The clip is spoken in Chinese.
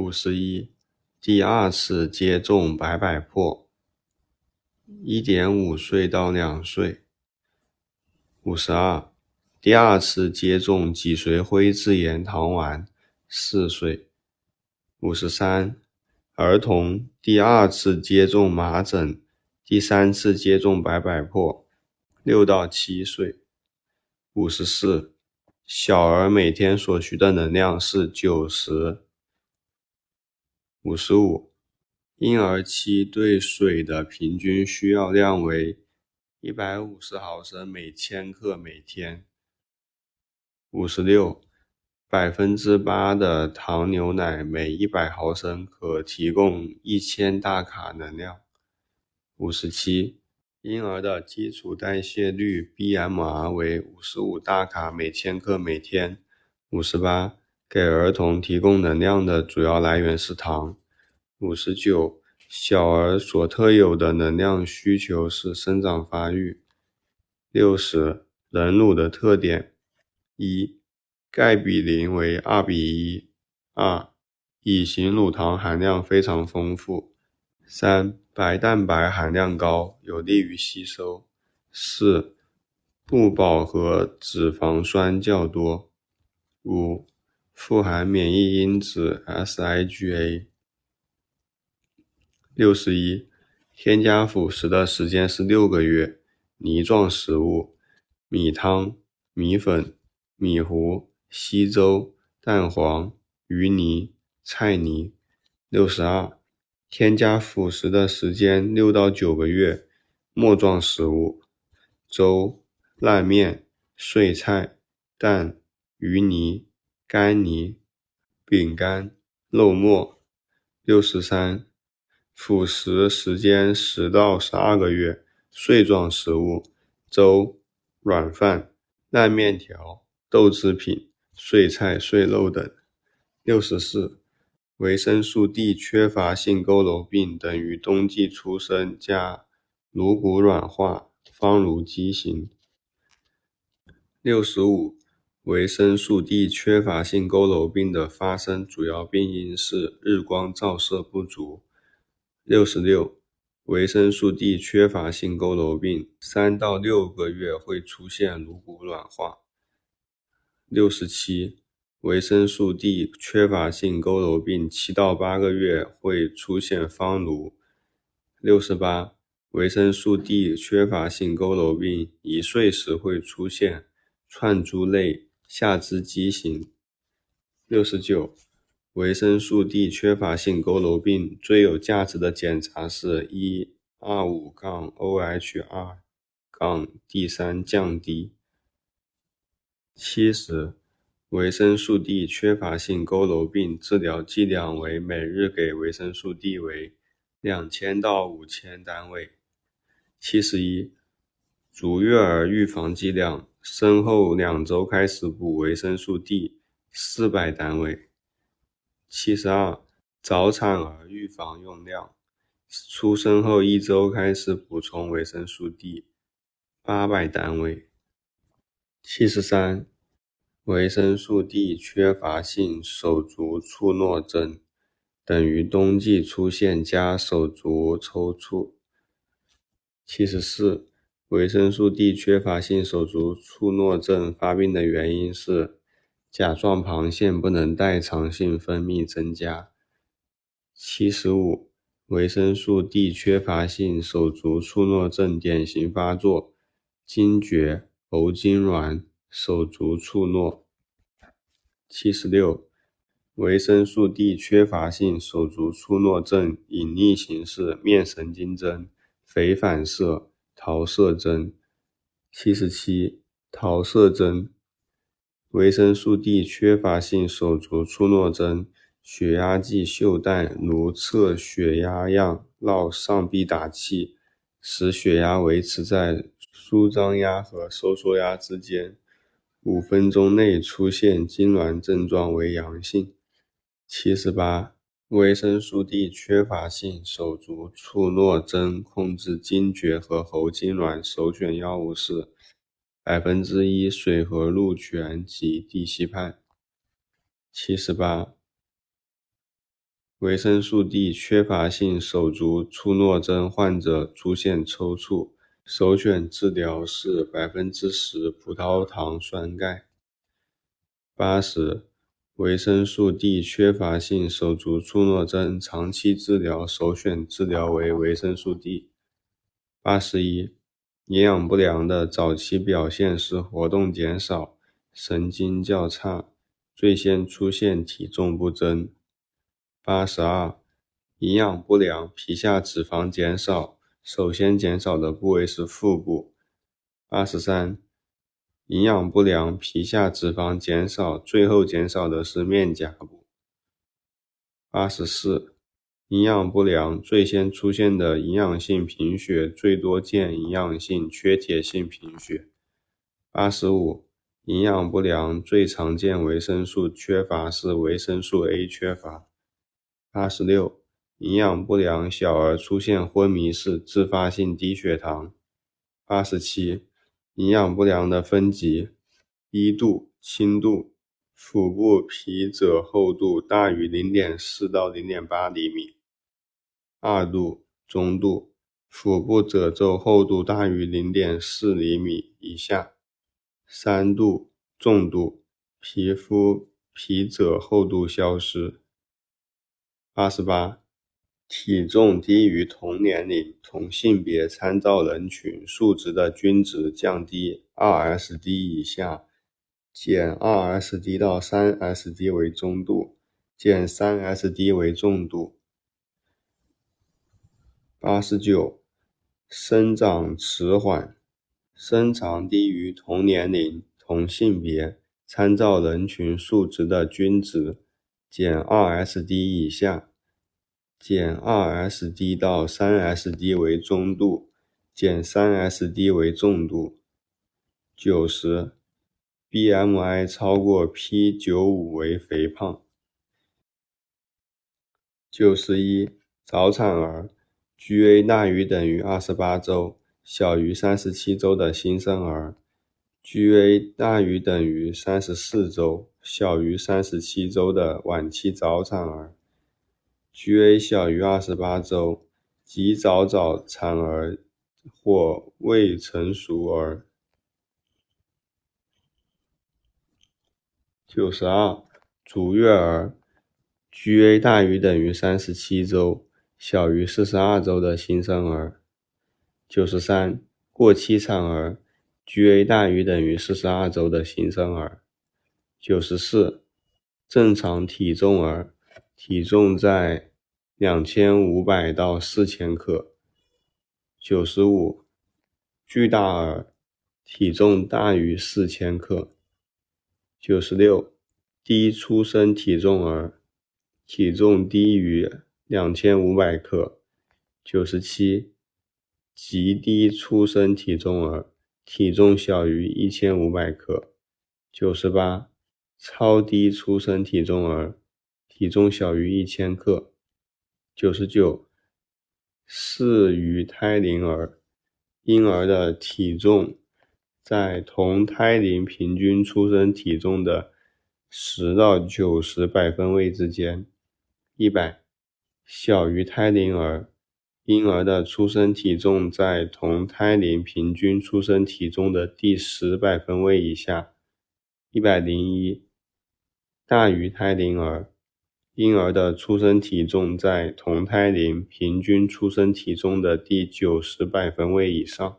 五十一，第二次接种白百破，一点五岁到两岁。五十二，第二次接种脊髓灰质炎糖丸，四岁。五十三，儿童第二次接种麻疹，第三次接种白百破，六到七岁。五十四，小儿每天所需的能量是九十。五十五，婴儿期对水的平均需要量为一百五十毫升每千克每天。五十六，百分之八的糖牛奶每一百毫升可提供一千大卡能量。五十七，婴儿的基础代谢率 BMR 为五十五大卡每千克每天。五十八。给儿童提供能量的主要来源是糖。五十九，小儿所特有的能量需求是生长发育。六十，人乳的特点：一，钙比磷为二比一。二，乙型乳糖含量非常丰富。三，白蛋白含量高，有利于吸收。四，不饱和脂肪酸较多。五。富含免疫因子 SIGA。六十一，添加辅食的时间是六个月。泥状食物：米汤、米粉、米糊、稀粥、蛋黄、鱼泥、菜泥。六十二，添加辅食的时间六到九个月。末状食物：粥、烂面、碎菜、蛋、鱼泥。干泥、饼干、肉末。六十三，辅食时间十到十二个月。碎状食物：粥、软饭、烂面条、豆制品、碎菜、碎肉等。六十四，维生素 D 缺乏性佝偻病等于冬季出生加颅骨软化、方颅畸形。六十五。维生素 D 缺乏性佝偻病的发生主要病因是日光照射不足。六十六，维生素 D 缺乏性佝偻病三到六个月会出现颅骨软化。六十七，维生素 D 缺乏性佝偻病七到八个月会出现方颅。六十八，维生素 D 缺乏性佝偻病一岁时会出现串珠类。下肢畸形。六十九，维生素 D 缺乏性佝偻病最有价值的检查是一二五杠 OH 二杠 D 三降低。七十，维生素 D 缺乏性佝偻病治疗剂量为每日给维生素 D 为两千到五千单位。七十一，足月儿预防剂量。生后两周开始补维生素 D，四百单位。七十二，早产儿预防用量，出生后一周开始补充维生素 D，八百单位。七十三，维生素 D 缺乏性手足触诺症，等于冬季出现加手足抽搐。七十四。维生素 D 缺乏性手足触诺症发病的原因是甲状旁腺不能代偿性分泌增加。七十五，维生素 D 缺乏性手足触诺症典型发作：惊厥、喉痉挛、手足触诺。七十六，维生素 D 缺乏性手足触诺症隐匿形式：面神经针、腓反射。桃色针，七十七，桃色针，维生素 D 缺乏性手足触诺症，血压计袖带如测血压样绕上臂打气，使血压维持在舒张压和收缩压之间，五分钟内出现痉挛症状为阳性。七十八。维生素 D 缺乏性手足触诺症控制惊厥和喉痉挛首选药物是百分之一水合路醛及地西泮。七十八。维生素 D 缺乏性手足促诺症患者出现抽搐，首选治疗是百分之十葡萄糖酸钙。八十，维生素 D 缺乏性手足促诺症长期治疗首选治疗为维生素 D。八十一，营养不良的早期表现是活动减少。神经较差，最先出现体重不增。八十二，营养不良，皮下脂肪减少，首先减少的部位是腹部。八十三，营养不良，皮下脂肪减少，最后减少的是面颊部。八十四，营养不良，最先出现的营养性贫血，最多见营养性缺铁性贫血。八十五。营养不良最常见维生素缺乏是维生素 A 缺乏。八十六，营养不良小儿出现昏迷是自发性低血糖。八十七，营养不良的分级：一度、轻度，腹部皮褶厚度大于零点四到零点八厘米；二度、中度，腹部褶皱厚度大于零点四厘米以下。三度重度，皮肤皮褶厚度消失。八十八，体重低于同年龄、同性别参照人群数值的均值降低 2SD 以下，减 2SD 到 3SD 为中度，减 3SD 为重度。八十九，生长迟缓。身长低于同年龄、同性别参照人群数值的均值，减 2SD 以下，减 2SD 到 3SD 为中度，减 3SD 为重度。九十，BMI 超过 P95 为肥胖。九十一，早产儿，GA 大于等于二十八周。小于三十七周的新生儿，GA 大于等于三十四周；小于三十七周的晚期早产儿，GA 小于二十八周；及早早产儿或未成熟儿。九十二，足月儿，GA 大于等于三十七周；小于四十二周的新生儿。九十三，过期产儿，GA 大于等于四十二周的新生儿。九十四，正常体重儿，体重在两千五百到四千克。九十五，巨大儿，体重大于四千克。九十六，低出生体重儿，体重低于两千五百克。九十七。极低出生体重儿，体重小于一千五百克。九十八，超低出生体重儿，体重小于一千克。九十九，适于胎龄儿，婴儿的体重在同胎龄平均出生体重的十到九十百分位之间。一百，小于胎龄儿。婴儿的出生体重在同胎龄平均出生体重的第十百分位以下。一百零一，大于胎龄儿，婴儿的出生体重在同胎龄平均出生体重的第九十百分位以上。